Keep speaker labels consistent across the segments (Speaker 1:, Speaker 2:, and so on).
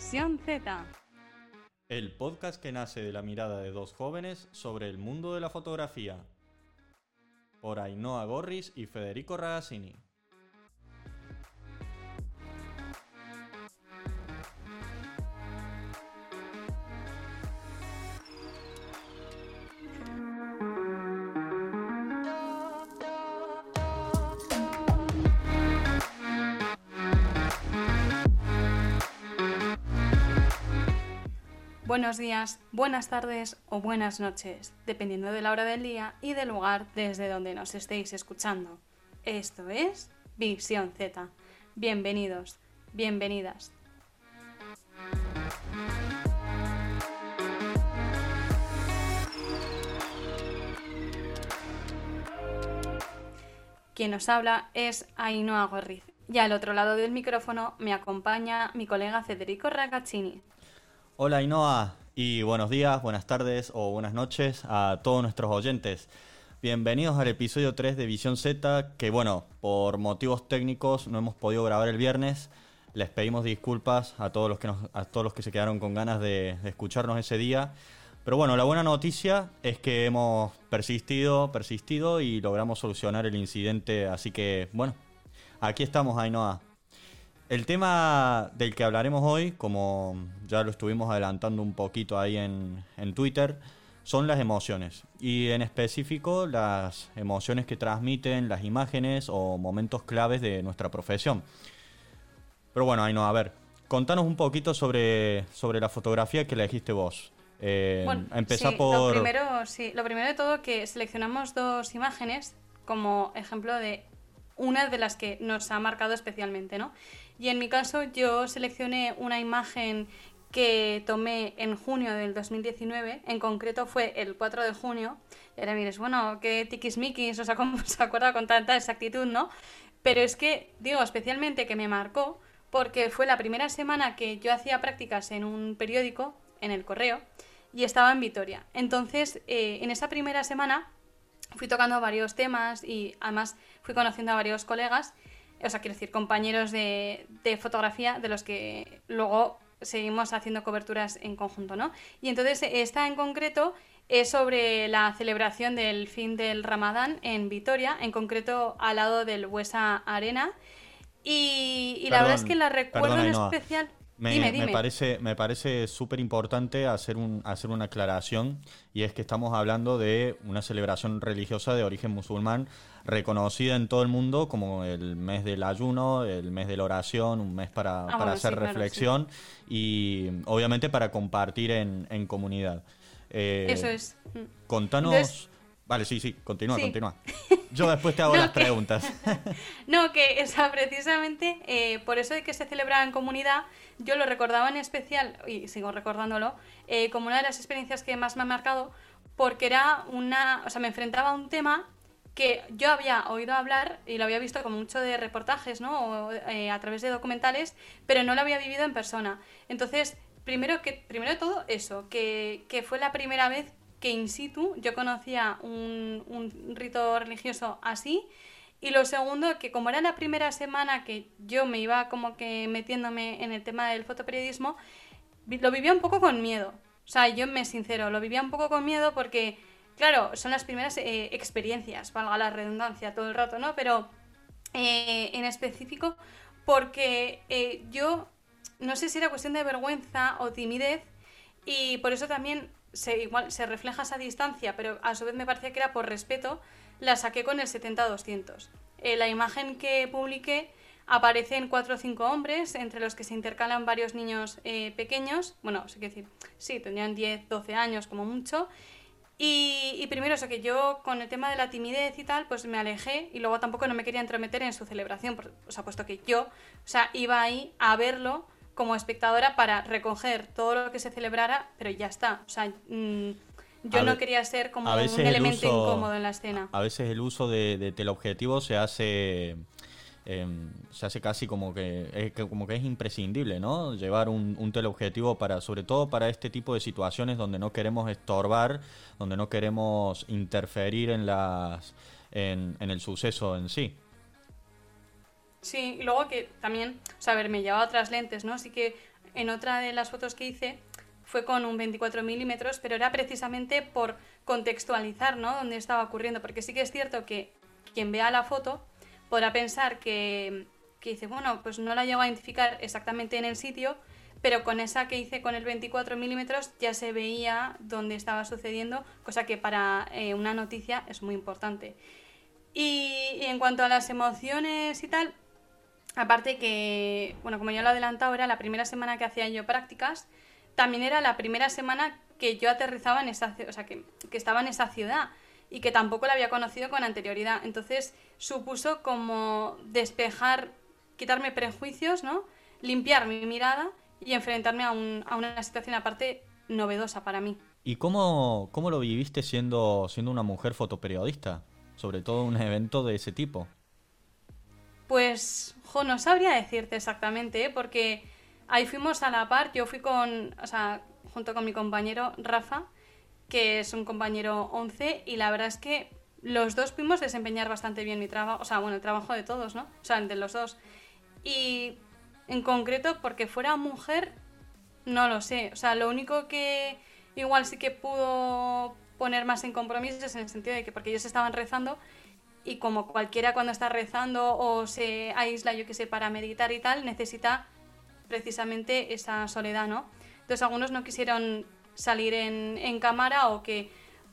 Speaker 1: Z.
Speaker 2: El podcast que nace de la mirada de dos jóvenes sobre el mundo de la fotografía. Por Ainhoa Gorris y Federico Ragazzini.
Speaker 1: Buenos días, buenas tardes o buenas noches, dependiendo de la hora del día y del lugar desde donde nos estéis escuchando. Esto es Visión Z. Bienvenidos, bienvenidas. Quien nos habla es Ainhoa Gorriz. Y al otro lado del micrófono me acompaña mi colega Federico Ragazzini.
Speaker 2: Hola Ainhoa y buenos días, buenas tardes o buenas noches a todos nuestros oyentes. Bienvenidos al episodio 3 de Visión Z, que bueno, por motivos técnicos no hemos podido grabar el viernes. Les pedimos disculpas a todos los que, a todos los que se quedaron con ganas de, de escucharnos ese día. Pero bueno, la buena noticia es que hemos persistido, persistido y logramos solucionar el incidente. Así que bueno, aquí estamos Ainhoa. El tema del que hablaremos hoy, como ya lo estuvimos adelantando un poquito ahí en, en, Twitter, son las emociones. Y en específico las emociones que transmiten las imágenes o momentos claves de nuestra profesión. Pero bueno, ahí no, a ver, contanos un poquito sobre, sobre la fotografía que elegiste vos.
Speaker 1: Eh, bueno, sí, por... Lo primero, sí, lo primero de todo que seleccionamos dos imágenes como ejemplo de una de las que nos ha marcado especialmente, ¿no? Y en mi caso yo seleccioné una imagen que tomé en junio del 2019, en concreto fue el 4 de junio. Y ahora mires, bueno, qué tiquismiquis, o sea, cómo se acuerda con tanta exactitud, ¿no? Pero es que, digo, especialmente que me marcó porque fue la primera semana que yo hacía prácticas en un periódico, en el correo, y estaba en Vitoria. Entonces, eh, en esa primera semana fui tocando varios temas y además fui conociendo a varios colegas o sea, quiero decir, compañeros de, fotografía de los que luego seguimos haciendo coberturas en conjunto, ¿no? Y entonces esta en concreto es sobre la celebración del fin del Ramadán en Vitoria, en concreto al lado del Huesa Arena. Y, la verdad es que la recuerdo en especial.
Speaker 2: Me, parece, me parece súper importante hacer, un, hacer una aclaración y es que estamos hablando de una celebración religiosa de origen musulmán reconocida en todo el mundo como el mes del ayuno, el mes de la oración, un mes para, ah, para hacer reflexión y obviamente para compartir en, en comunidad.
Speaker 1: Eh, Eso es.
Speaker 2: Contanos... Vale, sí, sí, continúa, continúa. Yo después te hago las preguntas.
Speaker 1: no, que esa, precisamente eh, por eso de que se celebra en comunidad, yo lo recordaba en especial, y sigo recordándolo, eh, como una de las experiencias que más me ha marcado, porque era una, o sea, me enfrentaba a un tema que yo había oído hablar y lo había visto como mucho de reportajes, ¿no? O, eh, a través de documentales, pero no lo había vivido en persona. Entonces, primero que primero de todo eso, que, que fue la primera vez que in situ yo conocía un, un rito religioso así. Y lo segundo, que como era la primera semana que yo me iba como que metiéndome en el tema del fotoperiodismo, lo vivía un poco con miedo. O sea, yo me sincero, lo vivía un poco con miedo porque, claro, son las primeras eh, experiencias, valga la redundancia todo el rato, ¿no? Pero eh, en específico porque eh, yo no sé si era cuestión de vergüenza o timidez y por eso también se, igual, se refleja esa distancia, pero a su vez me parecía que era por respeto, la saqué con el 70-200. Eh, la imagen que publiqué aparece en cuatro o cinco hombres, entre los que se intercalan varios niños eh, pequeños, bueno, sé qué decir, sí, tendrían 10, 12 años como mucho, y, primero, o sea, que yo con el tema de la timidez y tal, pues me alejé y luego tampoco no me quería entrometer en su celebración, o sea, puesto que yo, o sea, iba ahí a verlo como espectadora para recoger todo lo que se celebrara, pero ya está. O sea, mm, yo no quería ser como un elemento incómodo en la escena.
Speaker 2: A veces el uso de, teleobjetivo se hace em, se hace casi como que, es, como que es imprescindible, ¿no? Llevar un, un, teleobjetivo para, sobre todo para este tipo de situaciones donde no queremos estorbar, donde no queremos interferir en las en, en el suceso en sí.
Speaker 1: Sí, y luego que también, o sea, a ver, me llevaba otras lentes, ¿no? Así que en otra de las fotos que hice fue con un 24 milímetros, pero era precisamente por contextualizar, ¿no? Dónde estaba ocurriendo, porque sí que es cierto que quien vea la foto podrá pensar que, que dice, bueno, pues no la llego a identificar exactamente en el sitio, pero con esa que hice con el 24 milímetros ya se veía dónde estaba sucediendo, cosa que para eh, una noticia es muy importante. Y, en cuanto a las emociones y tal, aparte que, bueno, como ya lo he adelantado, era la primera semana que hacía yo prácticas, también era la primera semana que yo aterrizaba en esa, o sea, que, que estaba en esa ciudad y que tampoco la había conocido con anterioridad. Entonces supuso como despejar, quitarme prejuicios, ¿no? Limpiar mi mirada y enfrentarme a, un, a una situación aparte novedosa para mí.
Speaker 2: ¿Y cómo, cómo lo viviste siendo, siendo una mujer fotoperiodista? Sobre todo un evento de ese tipo.
Speaker 1: Pues, no sabría decirte exactamente, ¿eh? porque ahí fuimos a la par, yo fui con, o sea, junto con mi compañero Rafa, que es un compañero 11, y la verdad es que los dos pudimos desempeñar bastante bien mi trabajo, o sea, bueno, el trabajo de todos, ¿no? O sea, de los dos. Y en concreto porque fuera mujer, no lo sé. O sea, lo único que igual sí que pudo poner más en compromiso es en el sentido de que porque ellos estaban rezando y como cualquiera cuando está rezando o se aísla, yo que sé, para meditar y tal, necesita precisamente esa soledad, ¿no? Entonces algunos no quisieron salir en, en cámara o que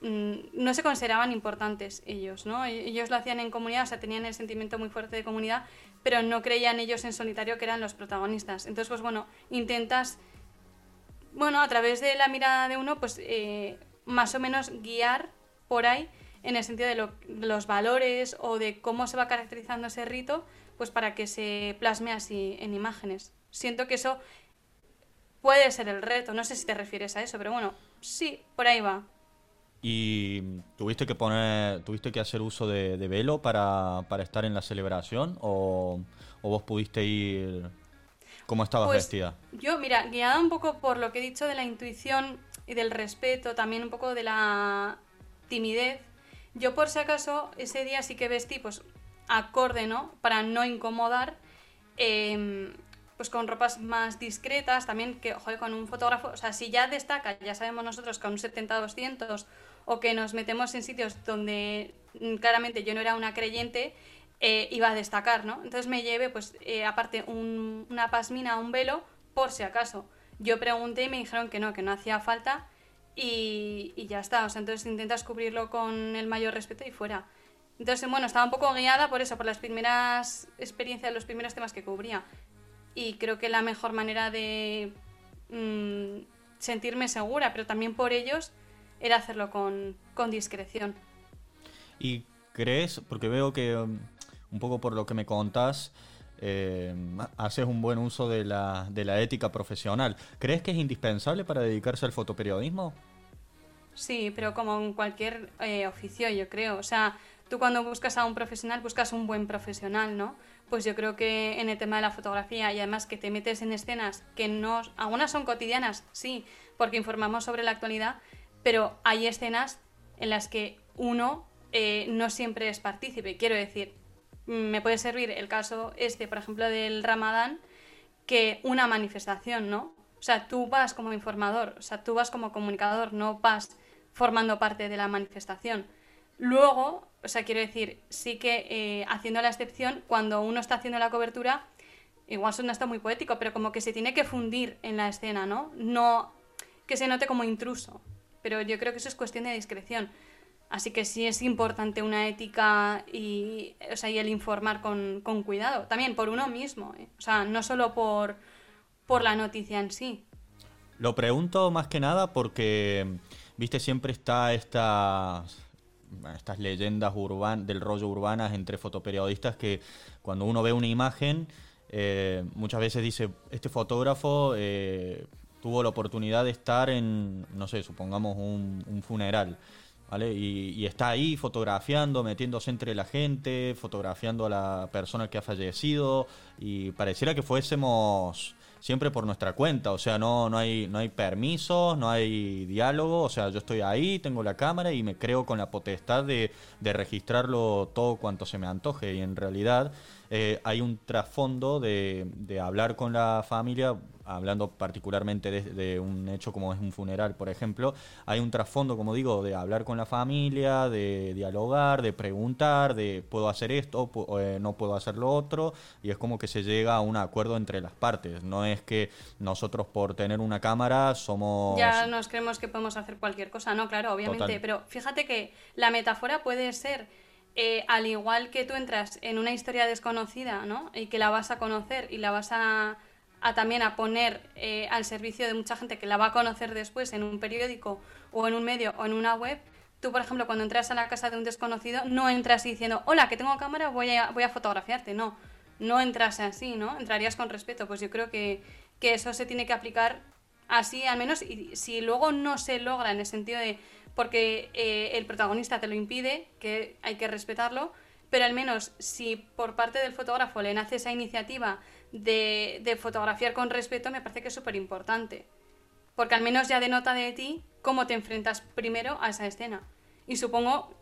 Speaker 1: mm, no se consideraban importantes ellos, ¿no? E-, ellos lo hacían en comunidad, o sea, tenían el sentimiento muy fuerte de comunidad, pero no creían ellos en solitario que eran los protagonistas. Entonces, pues bueno, intentas, bueno, a través de la mirada de uno, pues eh, más o menos guiar por ahí en el sentido de, los valores o de cómo se va caracterizando ese rito, pues para que se plasme así en imágenes. Siento que eso puede ser el reto, no sé si te refieres a eso, pero bueno, sí, por ahí va.
Speaker 2: ¿Y tuviste que poner, tuviste que hacer uso de, velo para, estar en la celebración o, vos pudiste ir ¿Cómo estabas
Speaker 1: pues,
Speaker 2: vestida?
Speaker 1: Yo, mira, guiada un poco por lo que he dicho de la intuición y del respeto, también un poco de la timidez, yo por si acaso ese día sí que vestí pues acorde, ¿no? Para no incomodar, em, pues con ropas más discretas, también que, joder, con un fotógrafo, o sea, si ya destaca, ya sabemos nosotros que a un 70-200 o que nos metemos en sitios donde mm, claramente yo no era una creyente, eh, iba a destacar, ¿no? Entonces me llevé, pues, eh, aparte, una pasmina, un velo, por si acaso. Yo pregunté y me dijeron que no, que no hacía falta y, y ya está. O sea, entonces intentas cubrirlo con el mayor respeto y fuera. Entonces, bueno, estaba un poco guiada por eso, por las primeras experiencias, los primeros temas que cubría. Y creo que la mejor manera de mm, sentirme segura, pero también por ellos, era hacerlo con, discreción.
Speaker 2: ¿Y crees, porque veo que um, un poco por lo que me contás, eh, haces un buen uso de la, de la ética profesional, ¿crees que es indispensable para dedicarse al fotoperiodismo?
Speaker 1: Sí, pero como en cualquier eh, oficio, yo creo. O sea, tú cuando buscas a un profesional, buscas un buen profesional, ¿no? Pues yo creo que en el tema de la fotografía y además que te metes en escenas que no... Algunas son cotidianas, sí, porque informamos sobre la actualidad, pero hay escenas en las que uno eh, no siempre es partícipe. Quiero decir, me puede servir el caso este, por ejemplo, del Ramadán, que una manifestación, ¿no? O sea, tú vas como informador, o sea, tú vas como comunicador, no vas formando parte de la manifestación. Luego, o sea, quiero decir, sí que eh, haciendo la excepción, cuando uno está haciendo la cobertura, igual suena hasta muy poético, pero como que se tiene que fundir en la escena, ¿no? No que se note como intruso pero yo creo que eso es cuestión de discreción. Así que sí es importante una ética y, o sea, y el informar con, con, cuidado. También por uno mismo, ¿eh? o sea, no solo por, por la noticia en sí.
Speaker 2: Lo pregunto más que nada porque, viste, siempre está estas estas leyendas urban, del rollo urbanas entre fotoperiodistas que cuando uno ve una imagen, eh, muchas veces dice, este fotógrafo eh, tuvo la oportunidad de estar en, no sé, supongamos un, funeral, ¿vale? Y, está ahí fotografiando, metiéndose entre la gente, fotografiando a la persona que ha fallecido, y pareciera que fuésemos siempre por nuestra cuenta, o sea, no, no, hay, no hay permisos, no hay diálogo, o sea, yo estoy ahí, tengo la cámara y me creo con la potestad de, de registrarlo todo cuanto se me antoje, y en realidad eh, hay un trasfondo de, de hablar con la familia, hablando particularmente de, un hecho como es un funeral, por ejemplo, hay un trasfondo, como digo, de hablar con la familia, de dialogar, de preguntar, de puedo hacer esto, eh, no puedo hacer lo otro, y es como que se llega a un acuerdo entre las partes. No es que nosotros por tener una cámara somos...
Speaker 1: Ya nos creemos que podemos hacer cualquier cosa, no, claro, obviamente, pero fíjate que la metáfora puede ser eh, al igual que tú entras en una historia desconocida, ¿no? Y que la vas a conocer y la vas a, también a poner eh, al servicio de mucha gente que la va a conocer después en un periódico o en un medio o en una web. Tú, por ejemplo, cuando entras a la casa de un desconocido, no entras diciendo, hola, que tengo cámara, voy a, voy a fotografiarte. No, no entras así, ¿no? Entrarías con respeto. Pues yo creo que, que eso se tiene que aplicar así, al menos, y si luego no se logra en el sentido de porque eh, el protagonista te lo impide, que hay que respetarlo, pero al menos si por parte del fotógrafo le nace esa iniciativa de, fotografiar con respeto, me parece que es súper importante. Porque al menos ya denota de ti cómo te enfrentas primero a esa escena. Y supongo,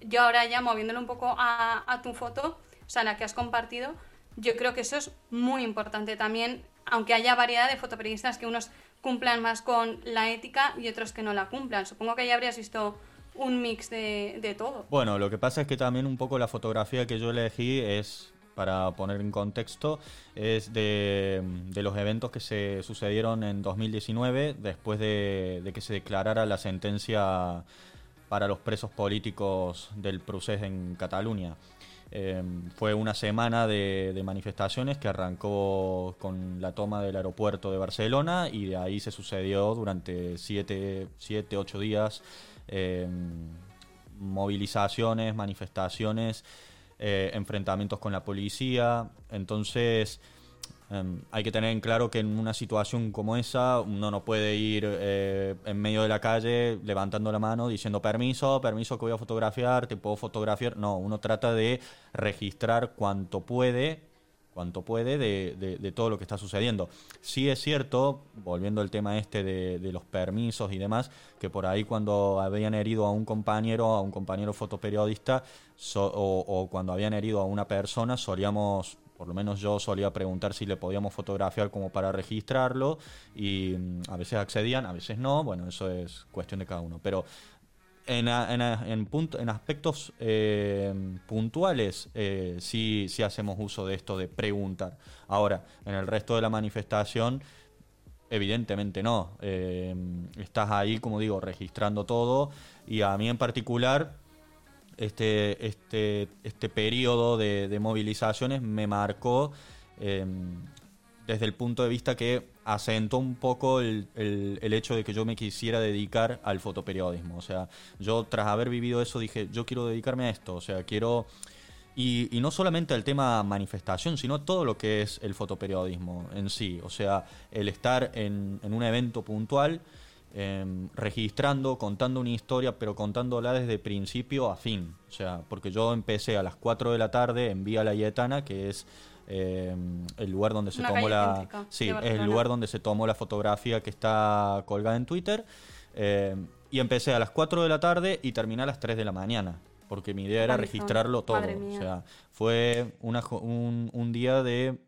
Speaker 1: yo ahora ya moviéndolo un poco a, a tu foto, o sea, la que has compartido, yo creo que eso es muy importante también, aunque haya variedad de fotoperiodistas que unos cumplan más con la ética y otros que no la cumplan. Supongo que ya habrías visto un mix de, todo.
Speaker 2: Bueno, lo que pasa es que también un poco la fotografía que yo elegí es para poner en contexto, es de, los eventos que se sucedieron en 2019, después de, que se declarara la sentencia para los presos políticos del procés en Cataluña. Em, fue una semana de, manifestaciones que arrancó con la toma del aeropuerto de Barcelona y de ahí se sucedió durante siete, siete ocho días em, movilizaciones, manifestaciones, eh, enfrentamientos con la policía. Entonces, Em, hay que tener en claro que en una situación como esa uno no puede ir eh, en medio de la calle levantando la mano diciendo permiso, permiso que voy a fotografiar, te puedo fotografiar. No, uno trata de registrar cuanto puede cuanto puede de, todo lo que está sucediendo. Sí es cierto, volviendo al tema este de, los permisos y demás, que por ahí cuando habían herido a un compañero, a un compañero fotoperiodista, o, o, cuando habían herido a una persona, solíamos por lo menos yo solía preguntar si le podíamos fotografiar como para registrarlo y mm, a veces accedían, a veces no, bueno, eso es cuestión de cada uno. Pero en, en, en, aspectos eh, puntuales eh, sí, sí hacemos uso de esto de preguntar. Ahora, en el resto de la manifestación, evidentemente no. Eh, estás ahí, como digo, registrando todo y a mí en particular este, este, este periodo de, movilizaciones me marcó em, desde el punto de vista que asentó un poco el, el, hecho de que yo me quisiera dedicar al fotoperiodismo. O sea, yo tras haber vivido eso dije, yo quiero dedicarme a esto, o sea, quiero... Y, y, no solamente al tema manifestación, sino todo lo que es el fotoperiodismo en sí. O sea, el estar en, en un evento puntual Em, registrando, contando una historia, pero contándola desde principio a fin. O sea, porque yo empecé a las 4 de la tarde en Vía La Yetana, que es em, el lugar donde se tomó la sí, es el lugar donde se tomó la fotografía que está colgada en Twitter. Em, y empecé a las 4 de la tarde y terminé a las 3 de la mañana porque mi idea era registrarlo todo. O sea, fue una, un, un día de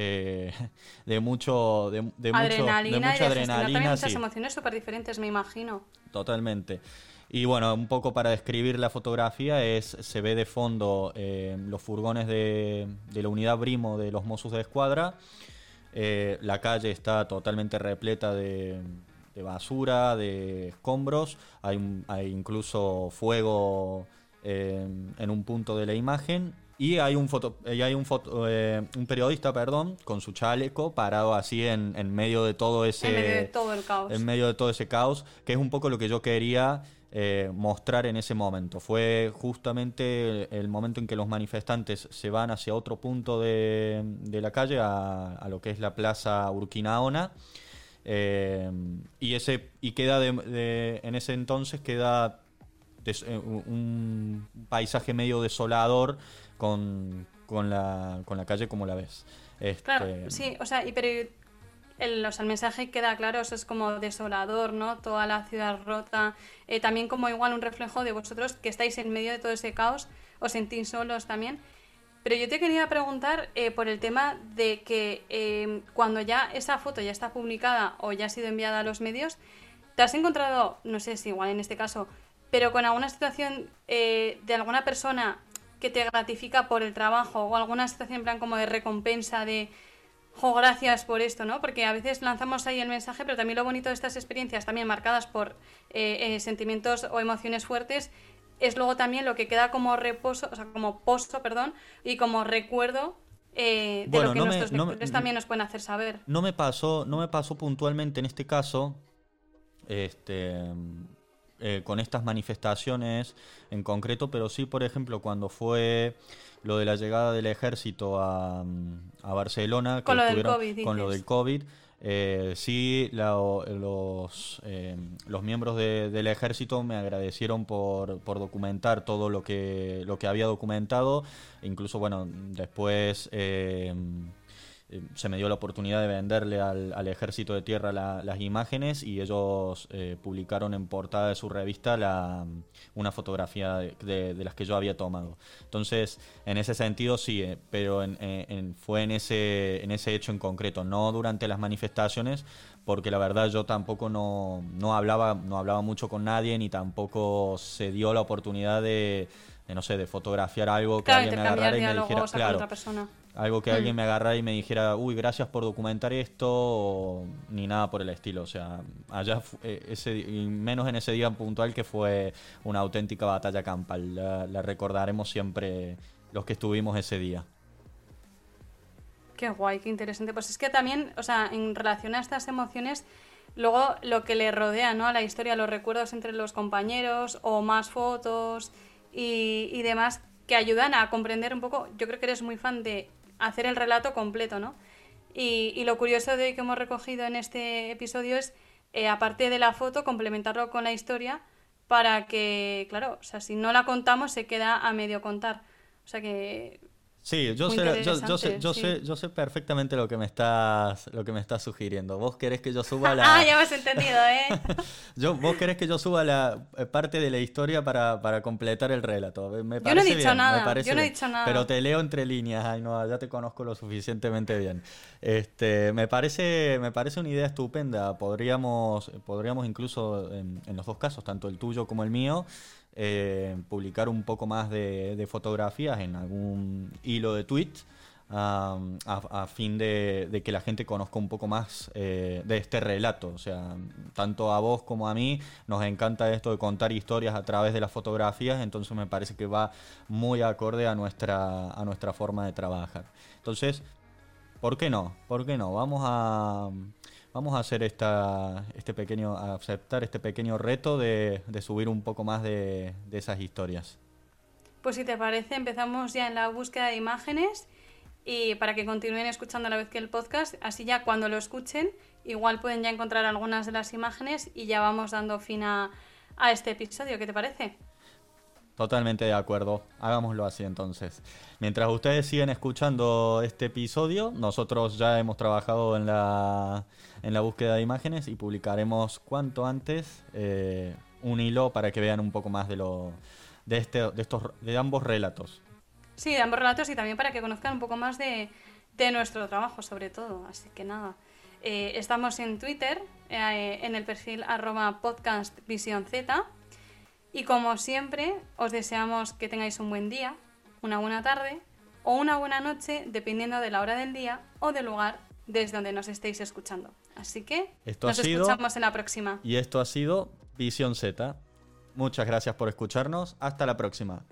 Speaker 2: eh, de mucho de, de
Speaker 1: adrenalina
Speaker 2: mucho,
Speaker 1: de mucha adrenalina muchas emociones súper diferentes me imagino.
Speaker 2: Totalmente. Y bueno un poco para describir la fotografía es se ve de fondo eh, los furgones de, de, la unidad Brimo de los Mossos de Escuadra. Eh, la calle está totalmente repleta de, de basura de escombros. Hay, hay incluso fuego en un punto de la imagen y hay un foto, y hay un, foto, eh, un periodista, perdón, con su chaleco parado así en, en medio de todo ese
Speaker 1: en medio de todo el caos.
Speaker 2: En medio de todo ese caos, que es un poco lo que yo quería eh, mostrar en ese momento. Fue justamente el momento en que los manifestantes se van hacia otro punto de, de la calle, a, a, lo que es la Plaza Urquinaona. Eh, y ese y queda de, en ese entonces queda un paisaje medio desolador con, con, la, con la calle como la ves.
Speaker 1: Este... Claro, sí, o sea, y, pero el, o sea, el mensaje queda claro, eso es como desolador, ¿no? Toda la ciudad rota. Eh, también como igual un reflejo de vosotros que estáis en medio de todo ese caos, os sentís solos también. Pero yo te quería preguntar eh, por el tema de que eh, cuando ya esa foto ya está publicada o ya ha sido enviada a los medios, ¿te has encontrado, no sé si igual en este caso, pero con alguna situación eh, de alguna persona que te gratifica por el trabajo o alguna situación en plan como de recompensa de jo, gracias por esto, ¿no? Porque a veces lanzamos ahí el mensaje, pero también lo bonito de estas experiencias, también marcadas por sentimientos o emociones fuertes, es luego también lo que queda como reposo, o sea, como posto, perdón, y como recuerdo eh, de lo que nuestros lectores también nos pueden hacer saber.
Speaker 2: No me pasó, no me pasó puntualmente en este caso, este, eh, con estas manifestaciones en concreto, pero sí, por ejemplo, cuando fue lo de la llegada del ejército a, Barcelona,
Speaker 1: con, lo del COVID,
Speaker 2: con lo del COVID, eh, sí, los, eh, los miembros del ejército me agradecieron por, por, documentar todo lo que, lo que había documentado. Incluso, bueno, después eh, eh, se me dio la oportunidad de venderle al, ejército de tierra las imágenes y ellos eh, publicaron en portada de su revista la, una fotografía de, las que yo había tomado. Entonces, en ese sentido sí, eh, pero fue en ese, en ese hecho en concreto, no durante las manifestaciones, porque la verdad yo tampoco no, no, hablaba, no hablaba mucho con nadie ni tampoco se dio la oportunidad de, no sé, de fotografiar algo que alguien me agarrara y me dijera, claro, algo que alguien mm. me agarrara y me dijera, uy, gracias por documentar esto, ni nada por el estilo. O sea, allá, eh, ese, menos en ese día puntual que fue una auténtica batalla campal. La, recordaremos siempre los que estuvimos ese día.
Speaker 1: Qué guay, qué interesante. Pues es que también, o sea, en relación a estas emociones, luego lo que le rodea, ¿no? A la historia, los recuerdos entre los compañeros o más fotos y, y demás que ayudan a comprender un poco. Yo creo que eres muy fan de hacer el relato completo, ¿no? Y, lo curioso de que hemos recogido en este episodio es, eh, aparte de la foto, complementarlo con la historia para que, claro, o sea, si no la contamos se queda a medio contar. O sea que
Speaker 2: Sí, yo sé, yo, sé, yo sé, yo sé perfectamente lo que me estás, lo que me estás sugiriendo. Vos querés que yo suba la.
Speaker 1: ah, ya me has entendido, ¿eh?
Speaker 2: yo, vos querés que yo suba la eh, parte de la historia para, para completar el relato. Me
Speaker 1: yo no he dicho nada. yo no he dicho nada.
Speaker 2: Pero te leo entre líneas, ay no, ya te conozco lo suficientemente bien. Este, me parece, me parece una idea estupenda. Podríamos, podríamos incluso en los dos casos, tanto el tuyo como el mío eh, publicar un poco más de, fotografías en algún hilo de tweets a, fin de, que la gente conozca un poco más eh, de este relato. O sea, tanto a vos como a mí nos encanta esto de contar historias a través de las fotografías, entonces me parece que va muy acorde a nuestra, a nuestra forma de trabajar. Entonces, ¿por qué no? ¿Por qué no? Vamos a vamos a hacer esta, este pequeño, aceptar este pequeño reto de, subir un poco más de, esas historias.
Speaker 1: Pues si te parece, empezamos ya en la búsqueda de imágenes y para que continúen escuchando a la vez que el podcast, así ya cuando lo escuchen, igual pueden ya encontrar algunas de las imágenes y ya vamos dando fin a, a este episodio. ¿Qué te parece?
Speaker 2: Totalmente de acuerdo. Hagámoslo así entonces. Mientras ustedes siguen escuchando este episodio, nosotros ya hemos trabajado en la, en la búsqueda de imágenes y publicaremos cuanto antes eh, un hilo para que vean un poco más de lo de este de estos de ambos relatos.
Speaker 1: Sí, de ambos relatos y también para que conozcan un poco más de, de nuestro trabajo, sobre todo. Así que nada. Eh, estamos en Twitter, eh, en el perfil arroba podcast Z y como siempre, os deseamos que tengáis un buen día, una buena tarde o una buena noche, dependiendo de la hora del día o del lugar desde donde nos estéis escuchando. Así que nos escuchamos en la próxima.
Speaker 2: Y esto ha sido Visión Z. Muchas gracias por escucharnos. Hasta la próxima.